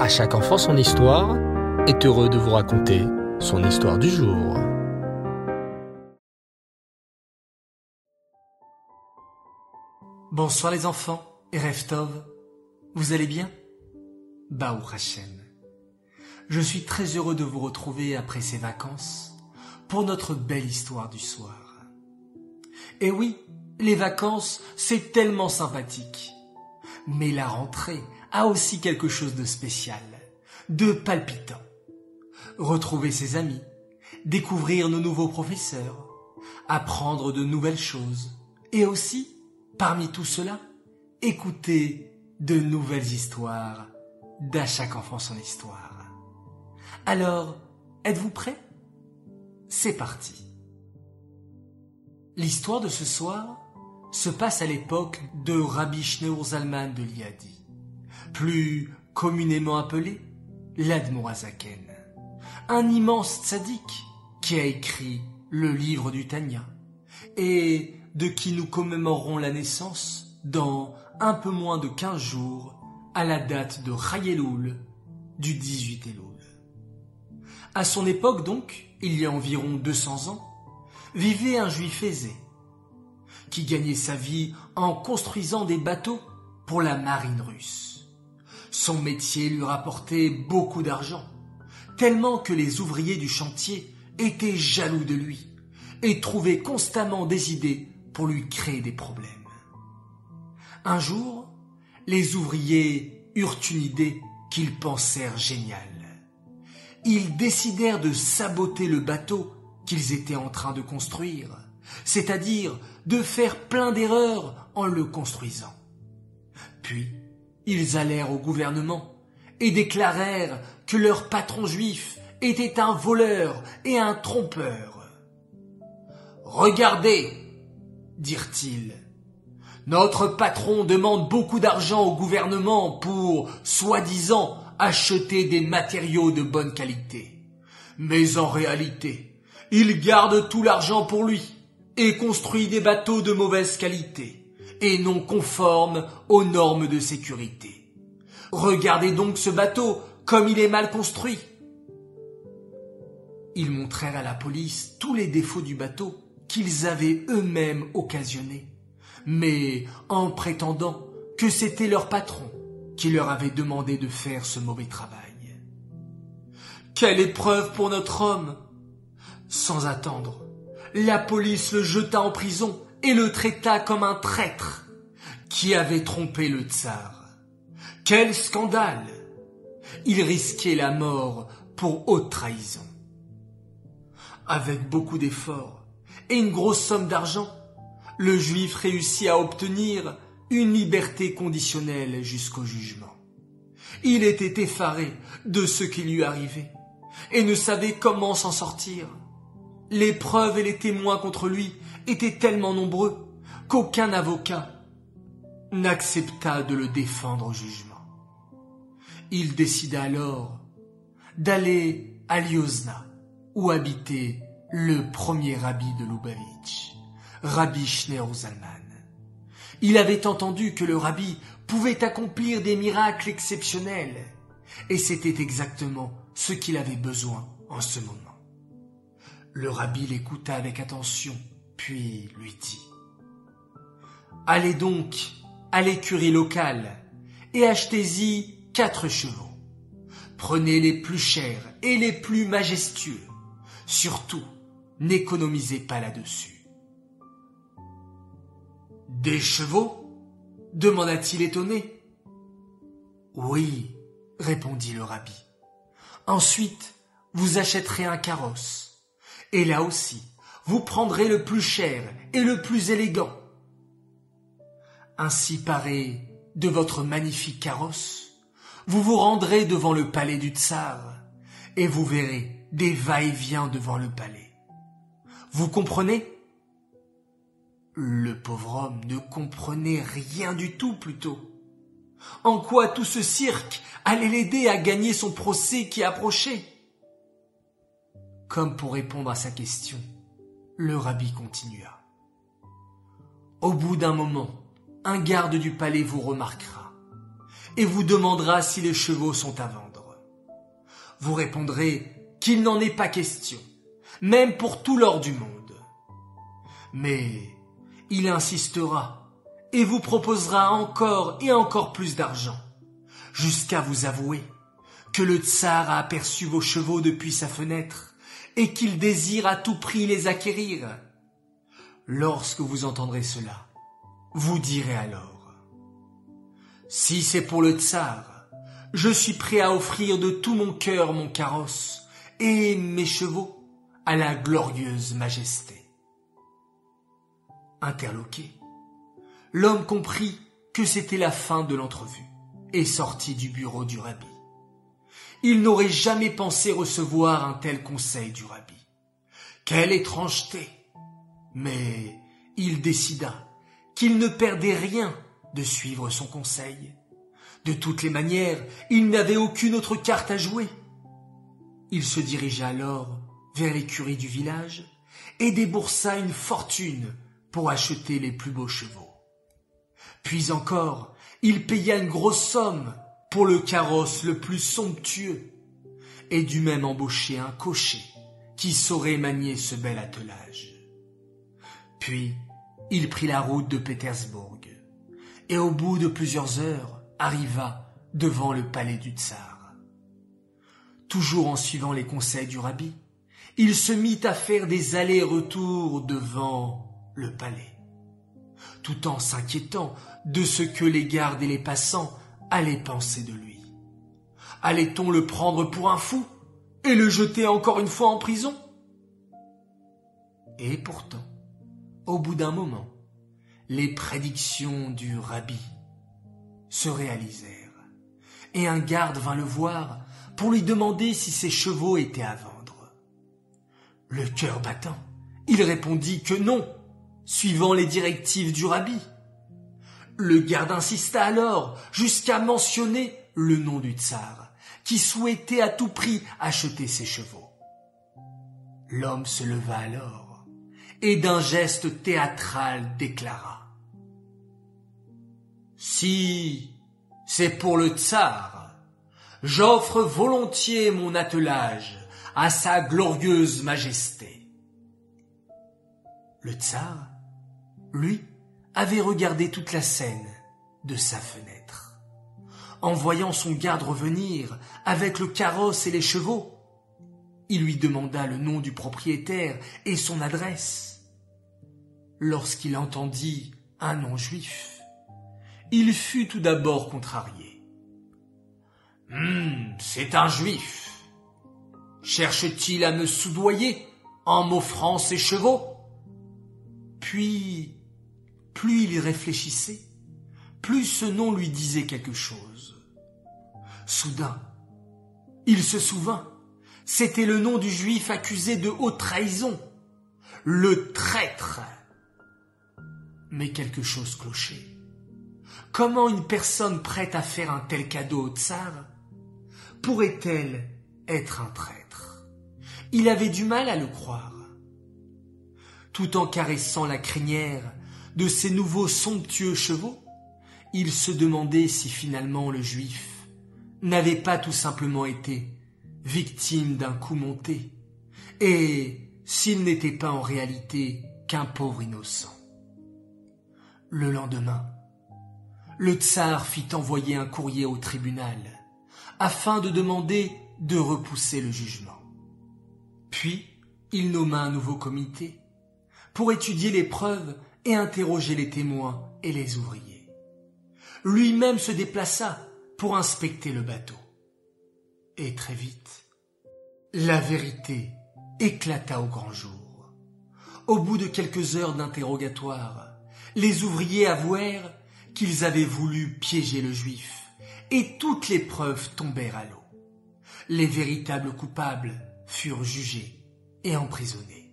À chaque enfant son histoire est heureux de vous raconter son histoire du jour. Bonsoir les enfants et Reftov, vous allez bien? Baou Hachem. Je suis très heureux de vous retrouver après ces vacances pour notre belle histoire du soir. Et oui, les vacances, c'est tellement sympathique. Mais la rentrée a aussi quelque chose de spécial, de palpitant. Retrouver ses amis, découvrir nos nouveaux professeurs, apprendre de nouvelles choses, et aussi, parmi tout cela, écouter de nouvelles histoires d'à chaque enfant son histoire. Alors, êtes-vous prêts C'est parti. L'histoire de ce soir se passe à l'époque de Rabbi Shneur Zalman de Liadi, plus communément appelé l'Admorazaken, un immense tzaddik qui a écrit le livre du Tanya et de qui nous commémorons la naissance dans un peu moins de quinze jours à la date de Chayeloul du 18 Elul. À son époque donc, il y a environ 200 ans, vivait un juif aisé qui gagnait sa vie en construisant des bateaux pour la marine russe. Son métier lui rapportait beaucoup d'argent, tellement que les ouvriers du chantier étaient jaloux de lui et trouvaient constamment des idées pour lui créer des problèmes. Un jour, les ouvriers eurent une idée qu'ils pensèrent géniale. Ils décidèrent de saboter le bateau qu'ils étaient en train de construire, c'est-à-dire de faire plein d'erreurs en le construisant. Puis, ils allèrent au gouvernement et déclarèrent que leur patron juif était un voleur et un trompeur. Regardez, dirent-ils, notre patron demande beaucoup d'argent au gouvernement pour, soi-disant, acheter des matériaux de bonne qualité. Mais en réalité, il garde tout l'argent pour lui et construit des bateaux de mauvaise qualité et non conformes aux normes de sécurité. Regardez donc ce bateau comme il est mal construit. Ils montrèrent à la police tous les défauts du bateau qu'ils avaient eux-mêmes occasionnés mais en prétendant que c'était leur patron qui leur avait demandé de faire ce mauvais travail. Quelle épreuve pour notre homme Sans attendre, la police le jeta en prison et le traita comme un traître qui avait trompé le tsar. Quel scandale Il risquait la mort pour haute trahison. Avec beaucoup d'efforts et une grosse somme d'argent, le juif réussit à obtenir une liberté conditionnelle jusqu'au jugement. Il était effaré de ce qui lui arrivait et ne savait comment s'en sortir. Les preuves et les témoins contre lui étaient tellement nombreux qu'aucun avocat n'accepta de le défendre au jugement. Il décida alors d'aller à Liozna, où habitait le premier rabbi de Lubavitch. Rabbi Schneur Zalman. Il avait entendu que le rabbi pouvait accomplir des miracles exceptionnels, et c'était exactement ce qu'il avait besoin en ce moment. Le rabbi l'écouta avec attention, puis lui dit Allez donc à l'écurie locale et achetez-y quatre chevaux. Prenez les plus chers et les plus majestueux. Surtout, n'économisez pas là-dessus. Des chevaux? demanda-t-il étonné. Oui, répondit le rabbi. Ensuite, vous achèterez un carrosse. Et là aussi, vous prendrez le plus cher et le plus élégant. Ainsi paré de votre magnifique carrosse, vous vous rendrez devant le palais du tsar, et vous verrez des va-et-vient devant le palais. Vous comprenez? Le pauvre homme ne comprenait rien du tout plutôt. En quoi tout ce cirque allait l'aider à gagner son procès qui approchait? Comme pour répondre à sa question, le rabbi continua. Au bout d'un moment, un garde du palais vous remarquera et vous demandera si les chevaux sont à vendre. Vous répondrez qu'il n'en est pas question, même pour tout l'or du monde. Mais il insistera et vous proposera encore et encore plus d'argent, jusqu'à vous avouer que le tsar a aperçu vos chevaux depuis sa fenêtre et qu'il désire à tout prix les acquérir. Lorsque vous entendrez cela, vous direz alors, si c'est pour le tsar, je suis prêt à offrir de tout mon cœur mon carrosse et mes chevaux à la glorieuse majesté. Interloqué, l'homme comprit que c'était la fin de l'entrevue et sortit du bureau du rabbi. Il n'aurait jamais pensé recevoir un tel conseil du rabbi. Quelle étrangeté Mais il décida qu'il ne perdait rien de suivre son conseil. De toutes les manières, il n'avait aucune autre carte à jouer. Il se dirigea alors vers l'écurie du village et déboursa une fortune pour acheter les plus beaux chevaux. Puis encore, il paya une grosse somme pour le carrosse le plus somptueux et dut même embaucher un cocher qui saurait manier ce bel attelage. Puis, il prit la route de Pétersbourg et au bout de plusieurs heures arriva devant le palais du tsar. Toujours en suivant les conseils du rabbi, il se mit à faire des allers-retours devant le palais, tout en s'inquiétant de ce que les gardes et les passants allaient penser de lui. Allait-on le prendre pour un fou et le jeter encore une fois en prison? Et pourtant, au bout d'un moment, les prédictions du rabbi se réalisèrent, et un garde vint le voir pour lui demander si ses chevaux étaient à vendre. Le cœur battant, il répondit que non, suivant les directives du rabbi. Le garde insista alors jusqu'à mentionner le nom du tsar, qui souhaitait à tout prix acheter ses chevaux. L'homme se leva alors et d'un geste théâtral déclara Si c'est pour le tsar, j'offre volontiers mon attelage à sa glorieuse majesté. Le tsar, lui, avait regardé toute la scène de sa fenêtre. En voyant son garde revenir avec le carrosse et les chevaux, il lui demanda le nom du propriétaire et son adresse. Lorsqu'il entendit un nom juif, il fut tout d'abord contrarié. Hum, c'est un juif. Cherche-t-il à me soudoyer en m'offrant ses chevaux Puis plus il y réfléchissait, plus ce nom lui disait quelque chose. Soudain, il se souvint, c'était le nom du juif accusé de haute trahison, le traître. Mais quelque chose clochait. Comment une personne prête à faire un tel cadeau au tsar pourrait-elle être un traître? Il avait du mal à le croire. Tout en caressant la crinière de ces nouveaux somptueux chevaux, il se demandait si finalement le juif n'avait pas tout simplement été victime d'un coup monté, et s'il n'était pas en réalité qu'un pauvre innocent. Le lendemain, le tsar fit envoyer un courrier au tribunal afin de demander de repousser le jugement. Puis, il nomma un nouveau comité pour étudier les preuves et interroger les témoins et les ouvriers. Lui-même se déplaça pour inspecter le bateau. Et très vite, la vérité éclata au grand jour. Au bout de quelques heures d'interrogatoire, les ouvriers avouèrent qu'ils avaient voulu piéger le juif, et toutes les preuves tombèrent à l'eau. Les véritables coupables furent jugés et emprisonnés.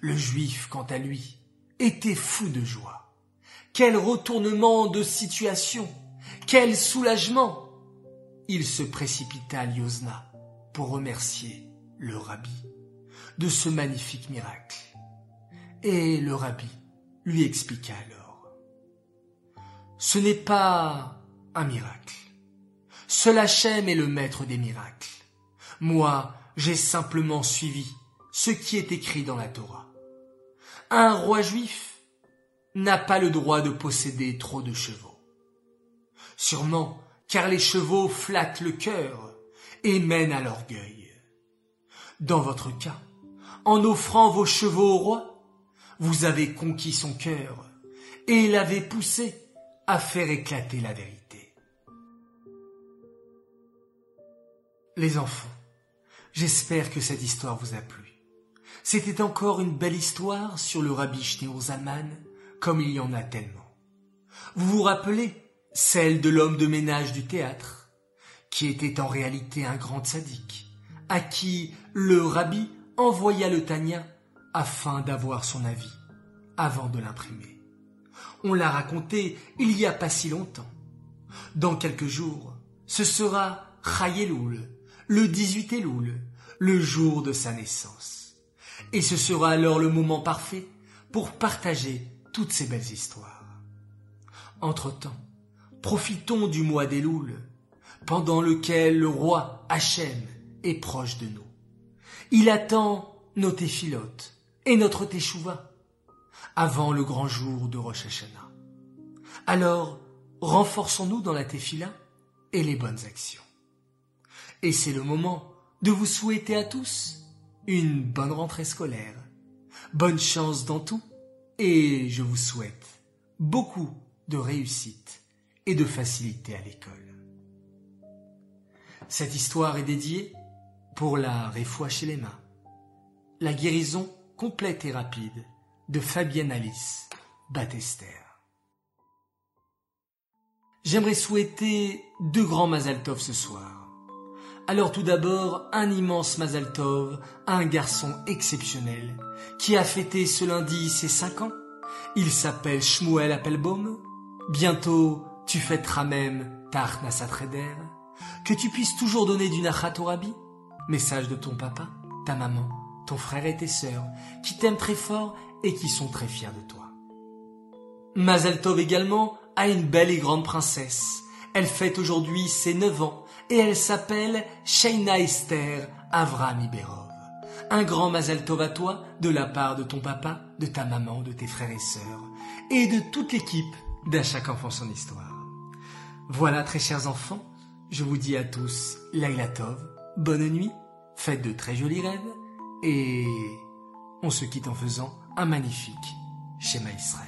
Le juif, quant à lui, était fou de joie. Quel retournement de situation, quel soulagement. Il se précipita à Liozna pour remercier le rabbi de ce magnifique miracle. Et le rabbi lui expliqua alors. Ce n'est pas un miracle. Seul Hachem est le maître des miracles. Moi, j'ai simplement suivi ce qui est écrit dans la Torah. Un roi juif n'a pas le droit de posséder trop de chevaux. Sûrement car les chevaux flattent le cœur et mènent à l'orgueil. Dans votre cas, en offrant vos chevaux au roi, vous avez conquis son cœur et l'avez poussé à faire éclater la vérité. Les enfants, j'espère que cette histoire vous a plu. C'était encore une belle histoire sur le rabbi Shneur Zalman, comme il y en a tellement. Vous vous rappelez celle de l'homme de ménage du théâtre, qui était en réalité un grand sadique, à qui le rabbi envoya le Tania afin d'avoir son avis, avant de l'imprimer. On l'a raconté il y a pas si longtemps. Dans quelques jours, ce sera Chayeloul, le 18 Elul, le jour de sa naissance. Et ce sera alors le moment parfait pour partager toutes ces belles histoires. Entre-temps, Profitons du mois d'Elul, pendant lequel le roi Hachem est proche de nous. Il attend nos téphilotes et notre teshuva avant le grand jour de Rosh Hashanah. Alors, renforçons-nous dans la tefila et les bonnes actions. Et c'est le moment de vous souhaiter à tous une bonne rentrée scolaire, bonne chance dans tout, et je vous souhaite beaucoup de réussite et de facilité à l'école. Cette histoire est dédiée pour la réfoua chez les mains, la guérison complète et rapide de Fabienne Alice Battester. J'aimerais souhaiter deux grands Mazaltov ce soir. Alors tout d'abord, un immense Mazaltov à un garçon exceptionnel qui a fêté ce lundi ses cinq ans. Il s'appelle Shmuel Appelbaum. Bientôt tu fêteras même ta Treder, que tu puisses toujours donner du nachat au rabbi, message de ton papa, ta maman, ton frère et tes sœurs, qui t'aiment très fort et qui sont très fiers de toi. Mazel Tov également a une belle et grande princesse. Elle fête aujourd'hui ses neuf ans et elle s'appelle Sheina Esther Avram Iberov. Un grand Mazel Tov à toi de la part de ton papa, de ta maman, de tes frères et sœurs et de toute l'équipe d'À chaque enfant son histoire. Voilà, très chers enfants, je vous dis à tous Laila Tov, bonne nuit, faites de très jolis rêves, et on se quitte en faisant un magnifique schéma Israël.